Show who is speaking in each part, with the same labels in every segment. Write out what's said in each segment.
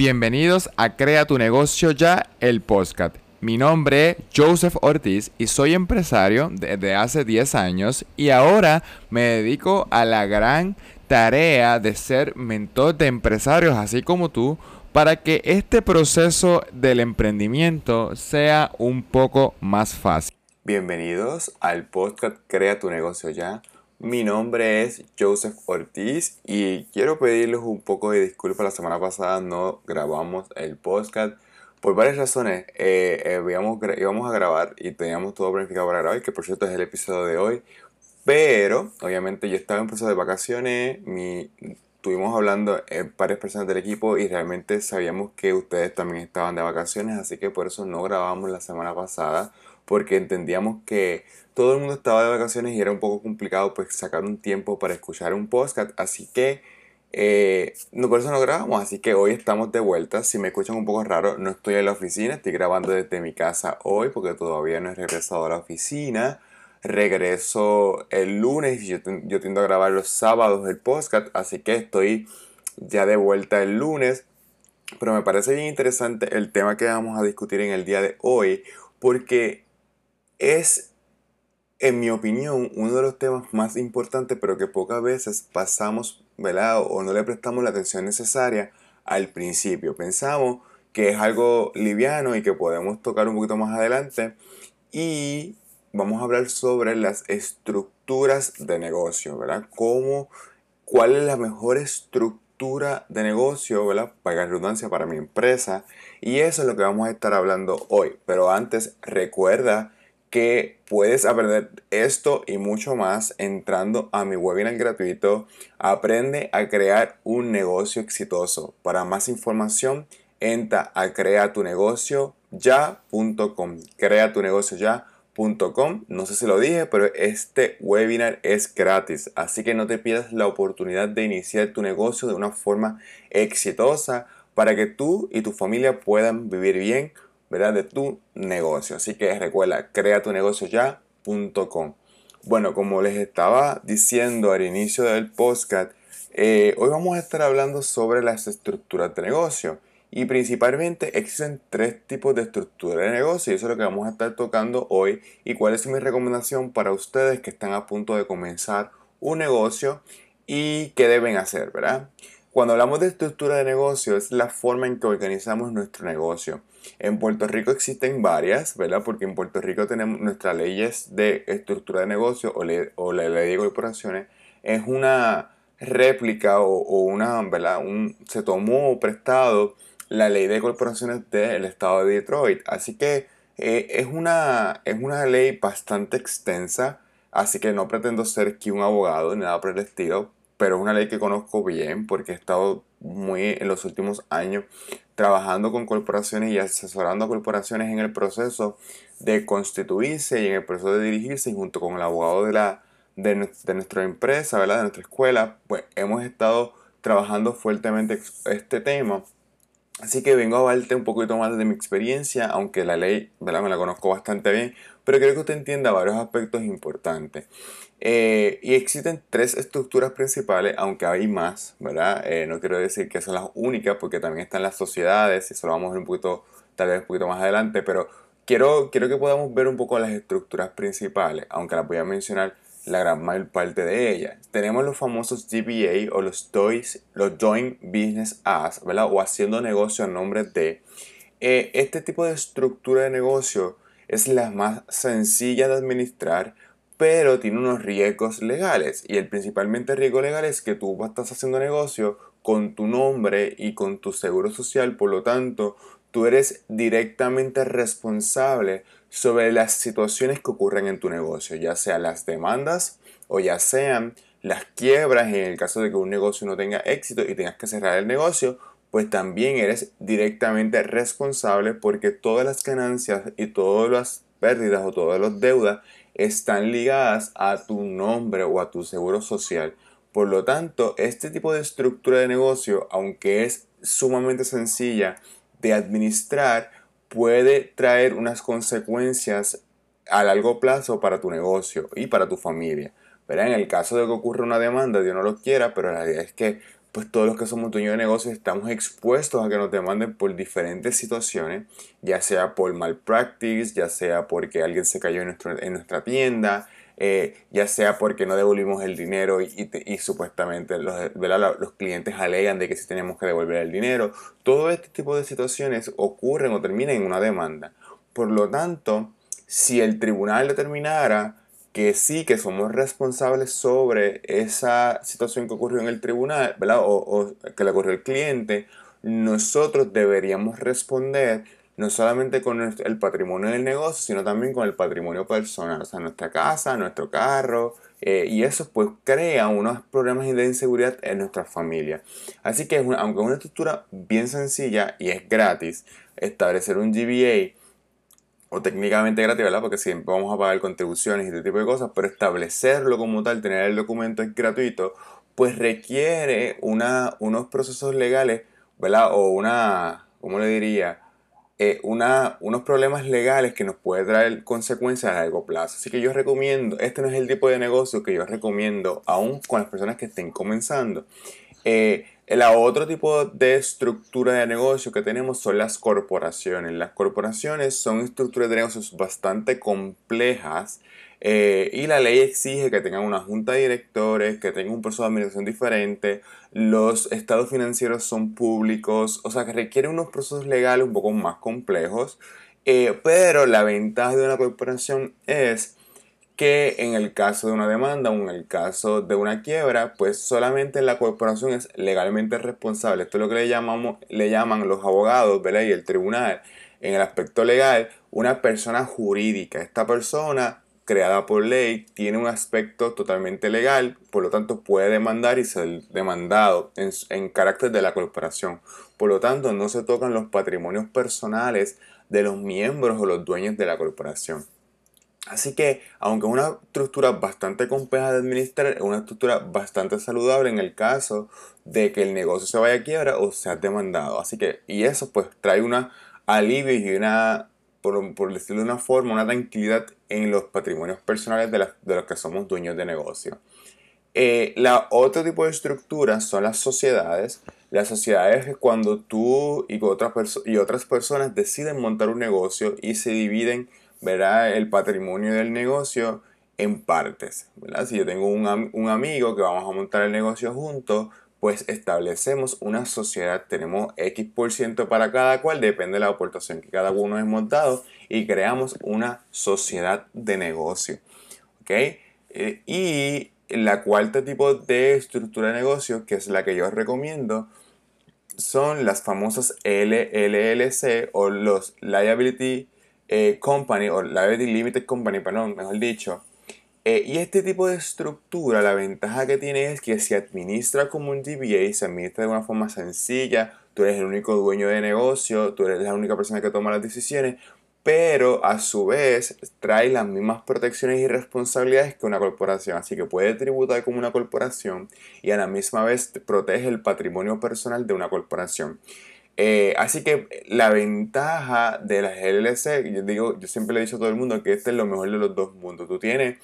Speaker 1: Bienvenidos a Crea tu negocio ya, el podcast. Mi nombre es Joseph Ortiz y soy empresario desde hace 10 años y ahora me dedico a la gran tarea de ser mentor de empresarios así como tú para que este proceso del emprendimiento sea un poco más fácil. Bienvenidos al podcast Crea tu negocio ya. Mi nombre es Joseph Ortiz y quiero pedirles un poco de disculpas. La semana pasada no grabamos el podcast por varias razones. Eh, eh, íbamos, a grabar y teníamos todo planificado para grabar, que por cierto es el episodio de hoy. Pero, obviamente, yo estaba en proceso de vacaciones. Mi, estuvimos hablando en varias personas del equipo y realmente sabíamos que ustedes también estaban de vacaciones, así que por eso no grabamos la semana pasada porque entendíamos que todo el mundo estaba de vacaciones y era un poco complicado pues sacar un tiempo para escuchar un podcast, así que eh, por eso no grabamos, así que hoy estamos de vuelta. Si me escuchan un poco raro, no estoy en la oficina, estoy grabando desde mi casa hoy porque todavía no he regresado a la oficina. Regreso el lunes y yo, yo tiendo a grabar los sábados el podcast, así que estoy ya de vuelta el lunes. Pero me parece bien interesante el tema que vamos a discutir en el día de hoy porque es, en mi opinión, uno de los temas más importantes, pero que pocas veces pasamos, ¿verdad? O no le prestamos la atención necesaria al principio. Pensamos que es algo liviano y que podemos tocar un poquito más adelante. Y vamos a hablar sobre las estructuras de negocio, ¿verdad? Cómo, cuál es la mejor estructura de negocio, ¿verdad? Para redundancia para mi empresa. Y eso es lo que vamos a estar hablando hoy. Pero antes, recuerda que puedes aprender esto y mucho más entrando a mi webinar gratuito Aprende a crear un negocio exitoso. Para más información, entra a creatunegocio.ya.com. Creatunegocioya.com. No sé si lo dije, pero este webinar es gratis, así que no te pierdas la oportunidad de iniciar tu negocio de una forma exitosa para que tú y tu familia puedan vivir bien ¿verdad? de tu negocio. Así que recuerda, creatunegocioya.com. Bueno, como les estaba diciendo al inicio del podcast, eh, hoy vamos a estar hablando sobre las estructuras de negocio. Y principalmente existen tres tipos de estructura de negocio y eso es lo que vamos a estar tocando hoy y cuál es mi recomendación para ustedes que están a punto de comenzar un negocio y qué deben hacer, ¿verdad? Cuando hablamos de estructura de negocio es la forma en que organizamos nuestro negocio. En Puerto Rico existen varias, ¿verdad? Porque en Puerto Rico tenemos nuestras leyes de estructura de negocio o, la ley de corporaciones. Es una réplica o, una, ¿verdad? Un, se tomó prestado la ley de corporaciones del estado de Detroit. Así que eh, es, una, es una ley bastante extensa. Así que no pretendo ser aquí un abogado ni nada por el estilo, pero es una ley que conozco bien porque he estado muy en los últimos años trabajando con corporaciones y asesorando a corporaciones en el proceso de constituirse y en el proceso de dirigirse y junto con el abogado de, la, de, nuestra empresa, ¿verdad? de nuestra escuela, pues hemos estado trabajando fuertemente este tema. Así que vengo a hablarte un poquito más de mi experiencia, aunque la ley ¿verdad? me la conozco bastante bien, pero quiero que usted entienda varios aspectos importantes. Eh, y existen tres estructuras principales, aunque hay más, ¿verdad? Eh, no quiero decir que son las únicas, porque también están las sociedades, y eso lo vamos a ver un poquito, tal vez un poquito más adelante, pero quiero, quiero que podamos ver un poco las estructuras principales, aunque las voy a mencionar la gran mayor parte de ellas. Tenemos los famosos DBA o los, DOIs, los Joint Business As, ¿verdad? O haciendo negocio a nombre de. Eh, este tipo de estructura de negocio es la más sencilla de administrar pero tiene unos riesgos legales. Y el principalmente riesgo legal es que tú estás haciendo negocio con tu nombre y con tu seguro social, por lo tanto, tú eres directamente responsable sobre las situaciones que ocurren en tu negocio, ya sean las demandas o ya sean las quiebras en el caso de que un negocio no tenga éxito y tengas que cerrar el negocio, pues también eres directamente responsable porque todas las ganancias y todas las pérdidas o todas las deudas están ligadas a tu nombre o a tu seguro social. Por lo tanto, este tipo de estructura de negocio, aunque es sumamente sencilla de administrar, puede traer unas consecuencias a largo plazo para tu negocio y para tu familia. En el caso de que ocurra una demanda, Dios no lo quiera, pero la realidad es que pues todos los que somos dueños de negocios estamos expuestos a que nos demanden por diferentes situaciones, ya sea por malpractice, ya sea porque alguien se cayó en, en nuestra tienda, eh, ya sea porque no devolvimos el dinero y, supuestamente los, los, clientes alegan de que sí tenemos que devolver el dinero. Todo este tipo de situaciones ocurren o terminan en una demanda. Por lo tanto, si el tribunal determinara que sí, que somos responsables sobre esa situación que ocurrió en el tribunal, ¿verdad? O, que le ocurrió al cliente, nosotros deberíamos responder no solamente con el patrimonio del negocio, sino también con el patrimonio personal, o sea, nuestra casa, nuestro carro, eh, y eso pues crea unos problemas de inseguridad en nuestra familia. Así que aunque es una estructura bien sencilla y es gratis, establecer un GBA o técnicamente gratis, ¿verdad? Porque siempre vamos a pagar contribuciones y este tipo de cosas, pero establecerlo como tal, tener el documento es gratuito, pues requiere una, unos procesos legales, ¿verdad? O una, ¿cómo le diría? Eh, una, unos problemas legales que nos puede traer consecuencias a largo plazo. Así que yo recomiendo, este no es el tipo de negocio que yo recomiendo aún con las personas que estén comenzando. Eh, el otro tipo de estructura de negocio que tenemos son las corporaciones. Las corporaciones son estructuras de negocios bastante complejas eh, y la ley exige que tengan una junta de directores, que tengan un proceso de administración diferente, los estados financieros son públicos, o sea que requiere unos procesos legales un poco más complejos, eh, pero la ventaja de una corporación es que en el caso de una demanda o en el caso de una quiebra, pues solamente la corporación es legalmente responsable. Esto es lo que le, llaman los abogados ¿verdad? y el tribunal en el aspecto legal una persona jurídica. Esta persona creada por ley, tiene un aspecto totalmente legal, por lo tanto puede demandar y ser demandado en, carácter de la corporación. Por lo tanto, no se tocan los patrimonios personales de los miembros o los dueños de la corporación. Así que, aunque es una estructura bastante compleja de administrar, es una estructura bastante saludable en el caso de que el negocio se vaya a quiebra o sea demandado. Así que, y eso pues trae una alivio y una por, decirlo de una forma, una tranquilidad en los patrimonios personales de, los que somos dueños de negocio. Eh, la otro tipo de estructuras son las sociedades. Las sociedades es cuando tú y otras, y otras personas deciden montar un negocio y se dividen ¿verdad? el patrimonio del negocio en partes. Si yo tengo un, un amigo que vamos a montar el negocio juntos, pues establecemos una sociedad, tenemos X por ciento para cada cual, depende de la aportación que cada uno hemos dado, y creamos una sociedad de negocio. ¿Ok? Eh, y la cuarta tipo de estructura de negocio, que es la que yo recomiendo, son las famosas LLC o los Liability eh, Company o Liability Limited Company, perdón, mejor dicho, eh, y este tipo de estructura, la ventaja que tiene es que se administra como un DBA, se administra de una forma sencilla, tú eres el único dueño de negocio, tú eres la única persona que toma las decisiones, pero a su vez trae las mismas protecciones y responsabilidades que una corporación, así que puede tributar como una corporación y a la misma vez protege el patrimonio personal de una corporación. Eh, así que la ventaja de las LLC, yo digo, yo siempre le he dicho a todo el mundo que este es lo mejor de los dos mundos. Tú tienes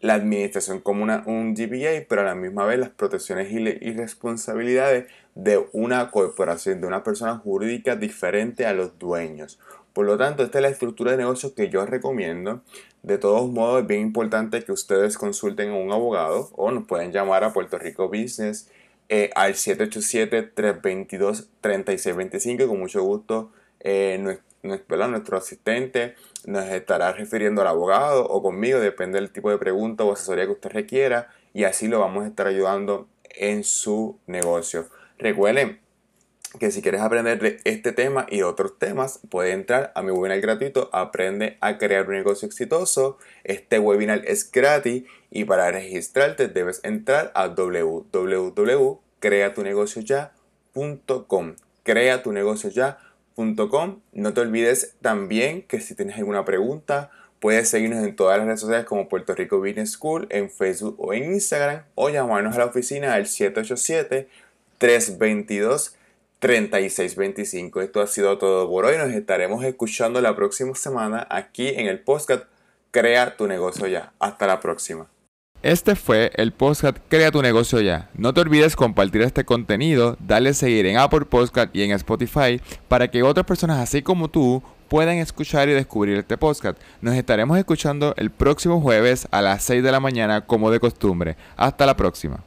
Speaker 1: la administración como un GPA, pero a la misma vez las protecciones y, responsabilidades de una corporación, de una persona jurídica diferente a los dueños. Por lo tanto, esta es la estructura de negocios que yo recomiendo. De todos modos, es bien importante que ustedes consulten a un abogado o nos pueden llamar a Puerto Rico Business eh, al 787-322-3625. Con mucho gusto, eh, nuestro asistente nos estará refiriendo al abogado o conmigo, depende del tipo de pregunta o asesoría que usted requiera, y así lo vamos a estar ayudando en su negocio. Recuerden que si quieres aprender de este tema y otros temas, puedes entrar a mi webinar gratuito Aprende a crear un negocio exitoso. Este webinar es gratis y para registrarte debes entrar a www.creatunegocioya.com. Crea tu negocio ya no te olvides también que si tienes alguna pregunta, puedes seguirnos en todas las redes sociales como Puerto Rico Business School, en Facebook o en Instagram, o llamarnos a la oficina al 787-322-3625. Esto ha sido todo por hoy. Nos estaremos escuchando la próxima semana aquí en el podcast Crea tu negocio ya. Hasta la próxima. Este fue el podcast Crea tu negocio ya. No te olvides compartir este contenido, darle seguir en Apple Podcast y en Spotify para que otras personas así como tú puedan escuchar y descubrir este podcast. Nos estaremos escuchando el próximo jueves a las 6 de la mañana como de costumbre. Hasta la próxima.